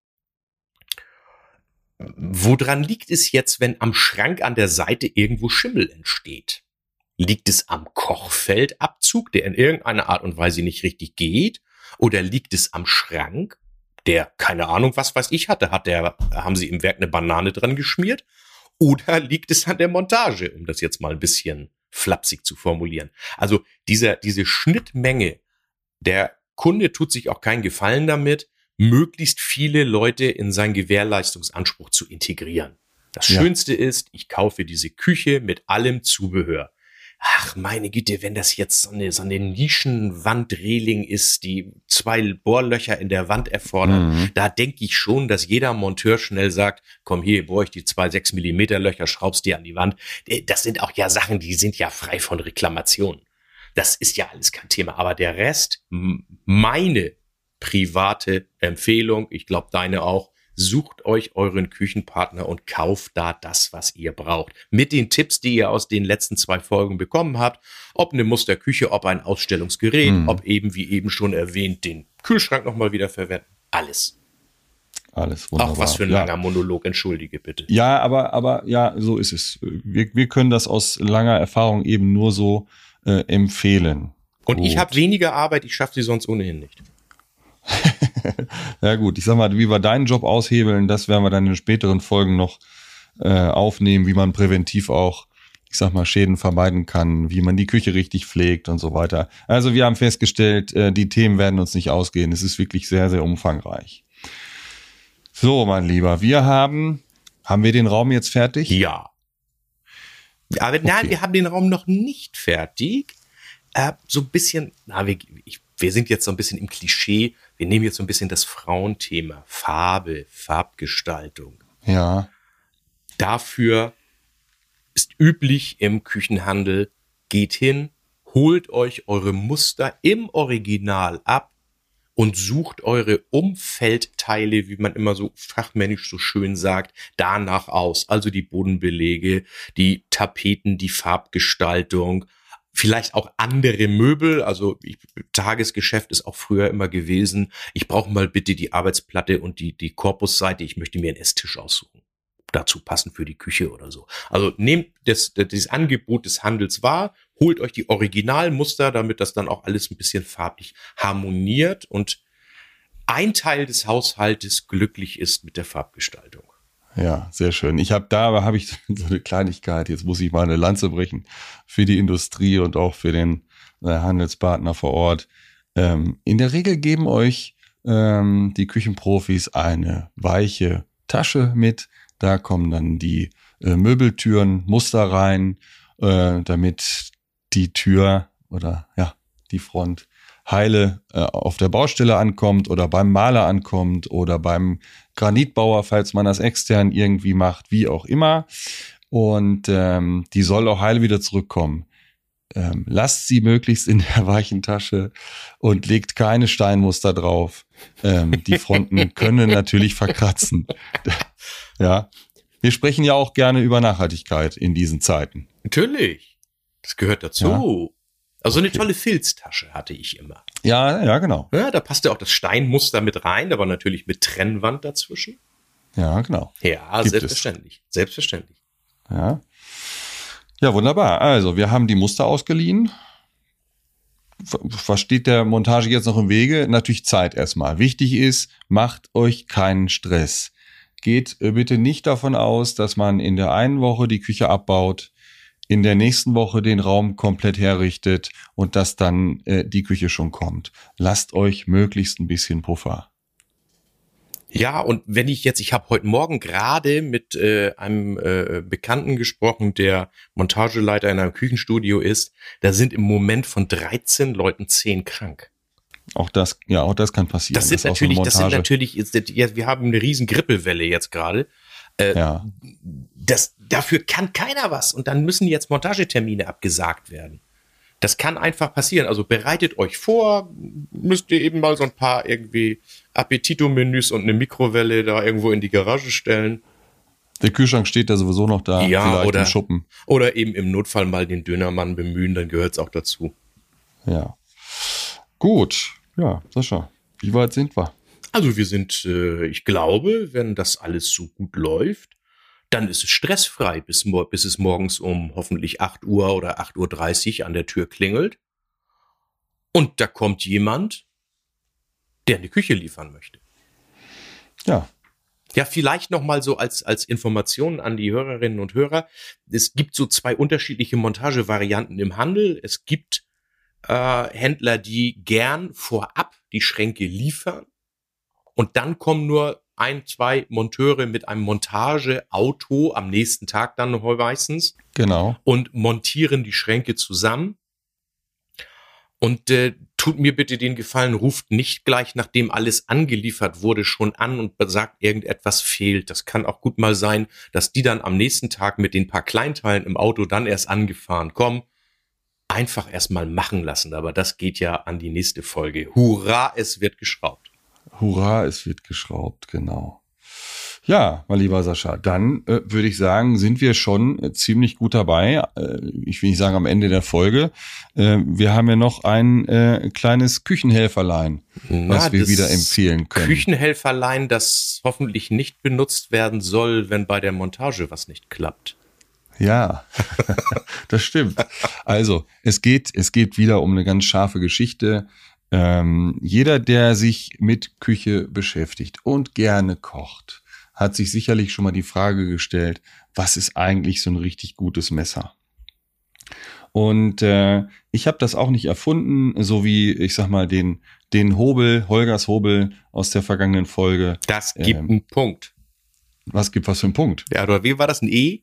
[SPEAKER 4] Woran liegt es jetzt, wenn am Schrank an der Seite irgendwo Schimmel entsteht? Liegt es am Kochfeldabzug, der in irgendeiner Art und Weise nicht richtig geht? Oder liegt es am Schrank, der keine Ahnung, was weiß ich hatte? Hat der, haben sie im Werk eine Banane dran geschmiert? Oder liegt es an der Montage, um das jetzt mal ein bisschen flapsig zu formulieren? Also dieser, diese Schnittmenge, der Kunde tut sich auch keinen Gefallen damit, möglichst viele Leute in seinen Gewährleistungsanspruch zu integrieren. Das ja. Schönste ist, ich kaufe diese Küche mit allem Zubehör ach meine Güte, wenn das jetzt so eine, so eine Nischenwandreling ist, die zwei Bohrlöcher in der Wand erfordert, mhm. da denke ich schon, dass jeder Monteur schnell sagt, komm hier, bohr ich die zwei sechs Millimeter Löcher, schraubst die an die Wand. Äh, das sind auch ja Sachen, die sind ja frei von Reklamationen. Das ist ja alles kein Thema. Aber der Rest, meine private Empfehlung, ich glaube deine auch, sucht euch euren Küchenpartner und kauft da das, was ihr braucht. Mit den Tipps, die ihr aus den letzten zwei Folgen bekommen habt, ob eine Musterküche, ob ein Ausstellungsgerät, mhm. ob eben, wie eben schon erwähnt, den Kühlschrank nochmal wieder verwenden. Alles.
[SPEAKER 3] Alles wunderbar.
[SPEAKER 4] Auch was für ein langer Monolog, entschuldige bitte.
[SPEAKER 3] Ja, aber, aber ja, so ist es. Wir, wir können das aus langer Erfahrung eben nur so äh, empfehlen.
[SPEAKER 4] Und Gut. ich habe weniger Arbeit, ich schaffe sie sonst ohnehin nicht. <laughs>
[SPEAKER 3] ja gut, ich sag mal, wie wir deinen Job aushebeln, das werden wir dann in späteren Folgen noch äh, aufnehmen, wie man präventiv auch, ich sag mal, Schäden vermeiden kann, wie man die Küche richtig pflegt und so weiter. Also wir haben festgestellt, äh, die Themen werden uns nicht ausgehen. Es ist wirklich sehr, sehr umfangreich. So, mein Lieber, wir haben, haben wir den Raum jetzt fertig?
[SPEAKER 4] Ja. Aber okay. nein, wir haben den Raum noch nicht fertig. Äh, so ein bisschen, na, wir, ich, wir sind jetzt so ein bisschen im Klischee wir nehmen jetzt so ein bisschen das Frauenthema, Farbe, Farbgestaltung.
[SPEAKER 3] Ja.
[SPEAKER 4] Dafür ist üblich im Küchenhandel, geht hin, holt euch eure Muster im Original ab und sucht eure Umfeldteile, wie man immer so fachmännisch so schön sagt, danach aus. Also die Bodenbelege, die Tapeten, die Farbgestaltung vielleicht auch andere Möbel. Also ich, Tagesgeschäft ist auch früher immer gewesen. Ich brauche mal bitte die Arbeitsplatte und die, die Korpusseite. Ich möchte mir einen Esstisch aussuchen. Dazu passen für die Küche oder so. Also nehmt das, das Angebot des Handels wahr, holt euch die Originalmuster, damit das dann auch alles ein bisschen farblich harmoniert und ein Teil des Haushaltes glücklich ist mit der Farbgestaltung.
[SPEAKER 3] Ja, sehr schön. Ich habe da, aber habe ich <laughs> so eine Kleinigkeit. Jetzt muss ich mal eine Lanze brechen für die Industrie und auch für den äh, Handelspartner vor Ort. Ähm, in der Regel geben euch ähm, die Küchenprofis eine weiche Tasche mit. Da kommen dann die äh, Möbeltüren, Muster rein, äh, damit die Tür oder ja die Front heile äh, auf der Baustelle ankommt oder beim Maler ankommt oder beim Granitbauer, falls man das extern irgendwie macht, wie auch immer. Und ähm, die soll auch heile wieder zurückkommen. Ähm, lasst sie möglichst in der <laughs> weichen Tasche und legt keine Steinmuster drauf. Ähm, die Fronten <laughs> können natürlich verkratzen. <laughs> ja. Wir sprechen ja auch gerne über Nachhaltigkeit in diesen Zeiten.
[SPEAKER 4] Natürlich. Das gehört dazu. Ja. Also okay. eine tolle Filztasche hatte ich immer.
[SPEAKER 3] Ja, ja, genau.
[SPEAKER 4] Ja, da passte auch das Steinmuster mit rein, aber natürlich mit Trennwand dazwischen.
[SPEAKER 3] Ja, genau.
[SPEAKER 4] Ja, Gibt selbstverständlich. Es. Selbstverständlich.
[SPEAKER 3] Ja. Ja, wunderbar. Also, wir haben die Muster ausgeliehen. Was steht der Montage jetzt noch im Wege? Natürlich Zeit erstmal. Wichtig ist, macht euch keinen Stress. Geht äh, bitte nicht davon aus, dass man in der einen Woche die Küche abbaut, in der nächsten Woche den Raum komplett herrichtet und dass dann äh, die Küche schon kommt. Lasst euch möglichst ein bisschen Puffer.
[SPEAKER 4] Ja, und wenn ich jetzt, ich habe heute Morgen gerade mit äh, einem äh, Bekannten gesprochen, der Montageleiter in einem Küchenstudio ist, da sind im Moment von 13 Leuten 10 krank.
[SPEAKER 3] Auch das, ja, auch das kann passieren.
[SPEAKER 4] Das sind das natürlich, so das sind natürlich, ja, wir haben eine riesen Grippewelle jetzt gerade. Äh, ja. Das, dafür kann keiner was und dann müssen jetzt Montagetermine abgesagt werden. Das kann einfach passieren. Also bereitet euch vor, müsst ihr eben mal so ein paar irgendwie Appetito-Menüs und eine Mikrowelle da irgendwo in die Garage stellen.
[SPEAKER 3] Der Kühlschrank steht da sowieso noch da.
[SPEAKER 4] Ja, oder, Schuppen. oder eben im Notfall mal den Dönermann bemühen, dann gehört es auch dazu.
[SPEAKER 3] Ja. Gut. Ja, Sascha, wie weit sind wir?
[SPEAKER 4] Also wir sind, äh, ich glaube, wenn das alles so gut läuft, dann ist es stressfrei, bis, bis es morgens um hoffentlich 8 Uhr oder 8.30 Uhr an der Tür klingelt. Und da kommt jemand, der eine Küche liefern möchte.
[SPEAKER 3] Ja.
[SPEAKER 4] Ja, vielleicht noch mal so als als Information an die Hörerinnen und Hörer. Es gibt so zwei unterschiedliche Montagevarianten im Handel. Es gibt äh, Händler, die gern vorab die Schränke liefern und dann kommen nur ein, zwei Monteure mit einem Montageauto am nächsten Tag dann meistens.
[SPEAKER 3] Genau.
[SPEAKER 4] Und montieren die Schränke zusammen. Und äh, tut mir bitte den Gefallen, ruft nicht gleich, nachdem alles angeliefert wurde, schon an und sagt, irgendetwas fehlt. Das kann auch gut mal sein, dass die dann am nächsten Tag mit den paar Kleinteilen im Auto dann erst angefahren kommen. Einfach erstmal machen lassen, aber das geht ja an die nächste Folge. Hurra, es wird geschraubt.
[SPEAKER 3] Hurra, es wird geschraubt, genau. Ja, mein lieber Sascha, dann äh, würde ich sagen, sind wir schon äh, ziemlich gut dabei. Äh, ich will nicht sagen am Ende der Folge. Äh, wir haben ja noch ein äh, kleines Küchenhelferlein, Na, was wir wieder empfehlen können.
[SPEAKER 4] Küchenhelferlein, das hoffentlich nicht benutzt werden soll, wenn bei der Montage was nicht klappt.
[SPEAKER 3] Ja, <laughs> das stimmt. Also, es geht, es geht wieder um eine ganz scharfe Geschichte. Ähm, jeder, der sich mit Küche beschäftigt und gerne kocht, hat sich sicherlich schon mal die Frage gestellt, was ist eigentlich so ein richtig gutes Messer? Und äh, ich habe das auch nicht erfunden, so wie ich sag mal den den Hobel, Holgers Hobel aus der vergangenen Folge.
[SPEAKER 4] Das gibt ähm, einen Punkt.
[SPEAKER 3] Was gibt was für einen Punkt?
[SPEAKER 4] Ja, oder wie war das ein E?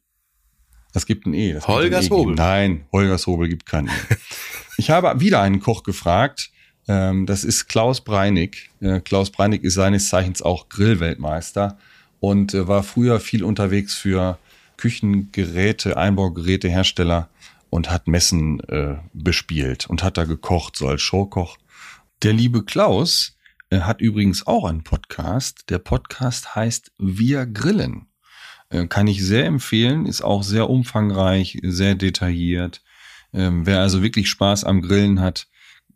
[SPEAKER 3] Das gibt ein E. Das
[SPEAKER 4] Holgers ein e. Hobel.
[SPEAKER 3] Nein, Holgers Hobel gibt kein E. <laughs> ich habe wieder einen Koch gefragt. Ähm, das ist Klaus Breinig. Äh, Klaus Breinig ist seines Zeichens auch Grillweltmeister und äh, war früher viel unterwegs für Küchengeräte, Einbaugerätehersteller und hat Messen äh, bespielt und hat da gekocht, so als Showkoch. Der liebe Klaus äh, hat übrigens auch einen Podcast. Der Podcast heißt Wir Grillen. Äh, kann ich sehr empfehlen, ist auch sehr umfangreich, sehr detailliert. Ähm, wer also wirklich Spaß am Grillen hat,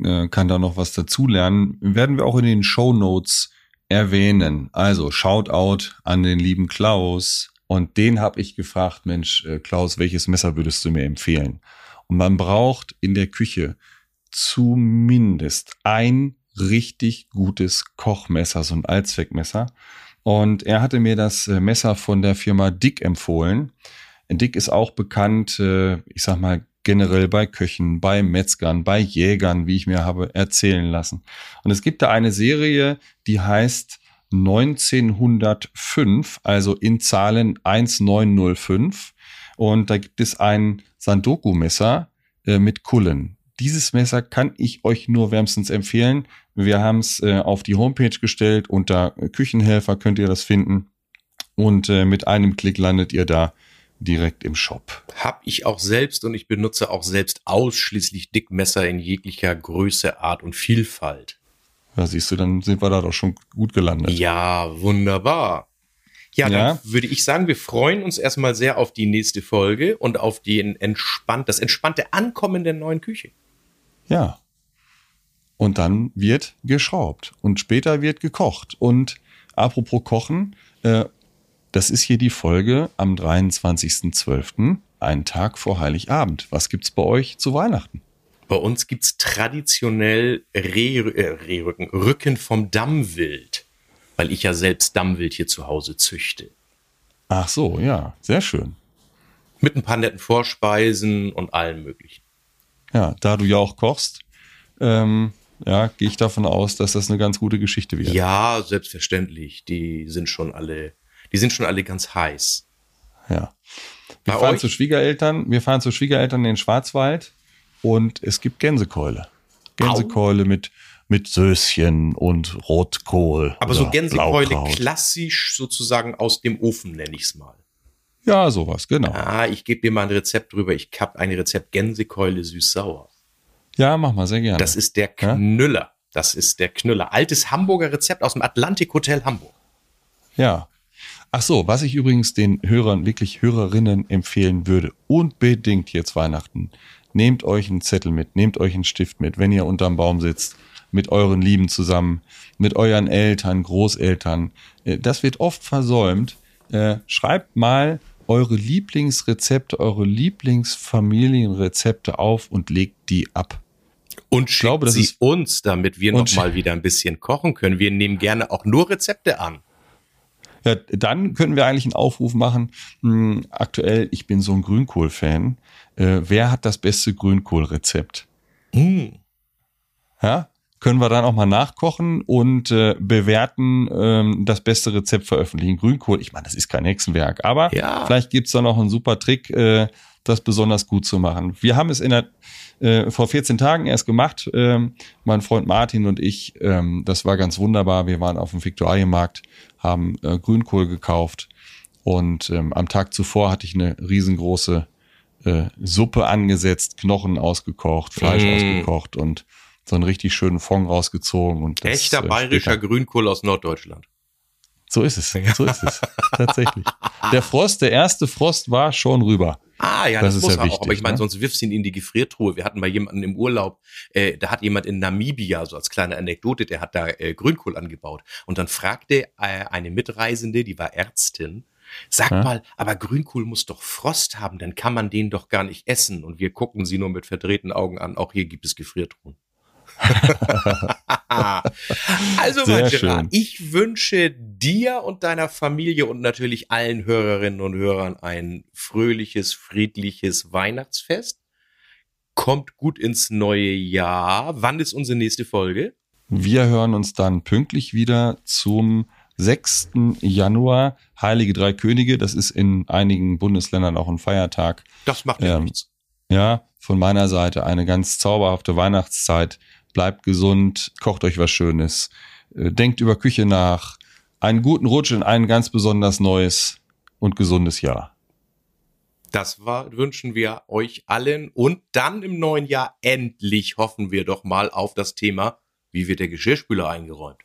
[SPEAKER 3] äh, kann da noch was dazulernen. Werden wir auch in den Show Notes erwähnen. Also Shoutout an den lieben Klaus. Und den habe ich gefragt, Mensch, äh, Klaus, welches Messer würdest du mir empfehlen? Und man braucht in der Küche zumindest ein richtig gutes Kochmesser, so ein Allzweckmesser. Und er hatte mir das äh, Messer von der Firma Dick empfohlen. Dick ist auch bekannt, ich sag mal, generell bei Köchen, bei Metzgern, bei Jägern, wie ich mir habe erzählen lassen. Und es gibt da eine Serie, die heißt 1905, also in Zahlen 1905. Und da gibt es ein Sandoku-Messer äh, mit Kullen. Dieses Messer kann ich euch nur wärmstens empfehlen. Wir haben es äh, auf die Homepage gestellt. Unter Küchenhelfer könnt ihr das finden. Und äh, mit einem Klick landet ihr da direkt im Shop.
[SPEAKER 4] Hab ich auch selbst und ich benutze auch selbst ausschließlich Dickmesser in jeglicher Größe, Art und Vielfalt.
[SPEAKER 3] Ja, siehst du, dann sind wir da doch schon gut gelandet.
[SPEAKER 4] Ja, wunderbar. Ja, ja, dann würde ich sagen, wir freuen uns erstmal sehr auf die nächste Folge und auf den entspannt, das entspannte Ankommen der neuen Küche.
[SPEAKER 3] Ja. Und dann wird geschraubt und später wird gekocht. Und apropos Kochen, äh, das ist hier die Folge am 23.12., einen Tag vor Heiligabend. Was gibt's bei euch zu Weihnachten?
[SPEAKER 4] Bei uns gibt's traditionell Reh, äh, Rehrücken, Rücken vom Dammwild, weil ich ja selbst Dammwild hier zu Hause züchte.
[SPEAKER 3] Ach so, ja, sehr schön.
[SPEAKER 4] Mit ein paar netten Vorspeisen und allem möglichen.
[SPEAKER 3] Ja, da du ja auch kochst, ähm, ja, gehe ich davon aus, dass das eine ganz gute Geschichte wird.
[SPEAKER 4] Ja, selbstverständlich. Die sind schon alle die sind schon alle ganz heiß.
[SPEAKER 3] Ja. Wir Bei fahren euch? zu Schwiegereltern, wir fahren zu Schwiegereltern in den Schwarzwald und es gibt Gänsekeule. Gänsekeule mit, mit Söschen und Rotkohl.
[SPEAKER 4] Aber so Gänsekeule Blaukraut. klassisch sozusagen aus dem Ofen, nenne ich es mal.
[SPEAKER 3] Ja, sowas, genau.
[SPEAKER 4] Ah, ich gebe dir mal ein Rezept drüber. Ich habe ein Rezept Gänsekeule süß-sauer.
[SPEAKER 3] Ja, mach mal, sehr gerne.
[SPEAKER 4] Das ist der Knüller. Ja? Das ist der Knüller. Altes Hamburger Rezept aus dem Atlantik Hotel Hamburg.
[SPEAKER 3] Ja, Ach so, was ich übrigens den Hörern, wirklich Hörerinnen empfehlen würde, unbedingt jetzt Weihnachten. Nehmt euch einen Zettel mit, nehmt euch einen Stift mit, wenn ihr unterm Baum sitzt, mit euren Lieben zusammen, mit euren Eltern, Großeltern. Äh, das wird oft versäumt. Äh, schreibt mal eure Lieblingsrezepte, eure Lieblingsfamilienrezepte auf und legt die ab.
[SPEAKER 4] Und schickt glaube, sie uns, damit wir noch mal wieder ein bisschen kochen können. Wir nehmen gerne auch nur Rezepte an.
[SPEAKER 3] Ja, dann können wir eigentlich einen Aufruf machen. Hm, aktuell, ich bin so ein Grünkohl-Fan. Äh, wer hat das beste Grünkohlrezept? Hm. Ja, können wir dann auch mal nachkochen und äh, bewerten, ähm, das beste Rezept veröffentlichen. Grünkohl, ich meine, das ist kein Hexenwerk, aber ja. vielleicht gibt's da noch einen super Trick, äh, das besonders gut zu machen. Wir haben es in der, äh, vor 14 Tagen erst gemacht, ähm, mein Freund Martin und ich. Ähm, das war ganz wunderbar. Wir waren auf dem Viktualienmarkt, haben äh, Grünkohl gekauft und ähm, am Tag zuvor hatte ich eine riesengroße äh, Suppe angesetzt, Knochen ausgekocht, Fleisch mm. ausgekocht und so einen richtig schönen Fond rausgezogen. Und
[SPEAKER 4] das, Echter äh, bayerischer Grünkohl aus Norddeutschland.
[SPEAKER 3] So ist es, so ist es, tatsächlich. Der Frost, der erste Frost war schon rüber.
[SPEAKER 4] Ah, ja, das, das muss ja er wichtig, auch. Aber ich meine, ne? sonst wirfst du ihn in die Gefriertruhe. Wir hatten mal jemanden im Urlaub, äh, da hat jemand in Namibia, so als kleine Anekdote, der hat da äh, Grünkohl angebaut. Und dann fragte äh, eine Mitreisende, die war Ärztin, Sag ja? mal, aber Grünkohl muss doch Frost haben, dann kann man den doch gar nicht essen. Und wir gucken sie nur mit verdrehten Augen an. Auch hier gibt es Gefriertruhen. <laughs> also, Gerard, ich wünsche dir und deiner Familie und natürlich allen Hörerinnen und Hörern ein fröhliches, friedliches Weihnachtsfest. Kommt gut ins neue Jahr. Wann ist unsere nächste Folge?
[SPEAKER 3] Wir hören uns dann pünktlich wieder zum 6. Januar. Heilige Drei Könige, das ist in einigen Bundesländern auch ein Feiertag.
[SPEAKER 4] Das macht ja ähm, nichts.
[SPEAKER 3] Ja, von meiner Seite eine ganz zauberhafte Weihnachtszeit bleibt gesund, kocht euch was Schönes, äh, denkt über Küche nach, einen guten Rutsch in ein ganz besonders neues und gesundes Jahr.
[SPEAKER 4] Das war, wünschen wir euch allen und dann im neuen Jahr endlich hoffen wir doch mal auf das Thema, wie wird der Geschirrspüler eingeräumt.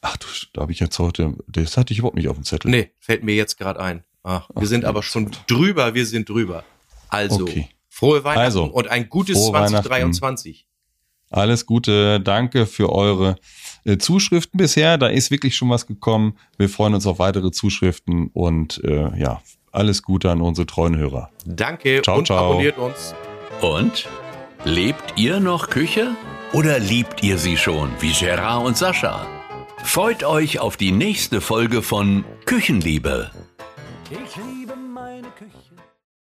[SPEAKER 3] Ach du, da habe ich jetzt heute, das hatte ich überhaupt nicht auf dem Zettel.
[SPEAKER 4] Nee, fällt mir jetzt gerade ein. Ach, wir Ach, sind aber schon drüber, wir sind drüber. Also, okay. frohe Weihnachten also, und ein gutes 2023.
[SPEAKER 3] Alles Gute, danke für eure äh, Zuschriften bisher. Da ist wirklich schon was gekommen. Wir freuen uns auf weitere Zuschriften und äh, ja, alles Gute an unsere treuen Hörer.
[SPEAKER 4] Danke ciao, und ciao. abonniert uns.
[SPEAKER 1] Und? Lebt ihr noch Küche? Oder liebt ihr sie schon, wie Gerard und Sascha? Freut euch auf die nächste Folge von Küchenliebe. Ich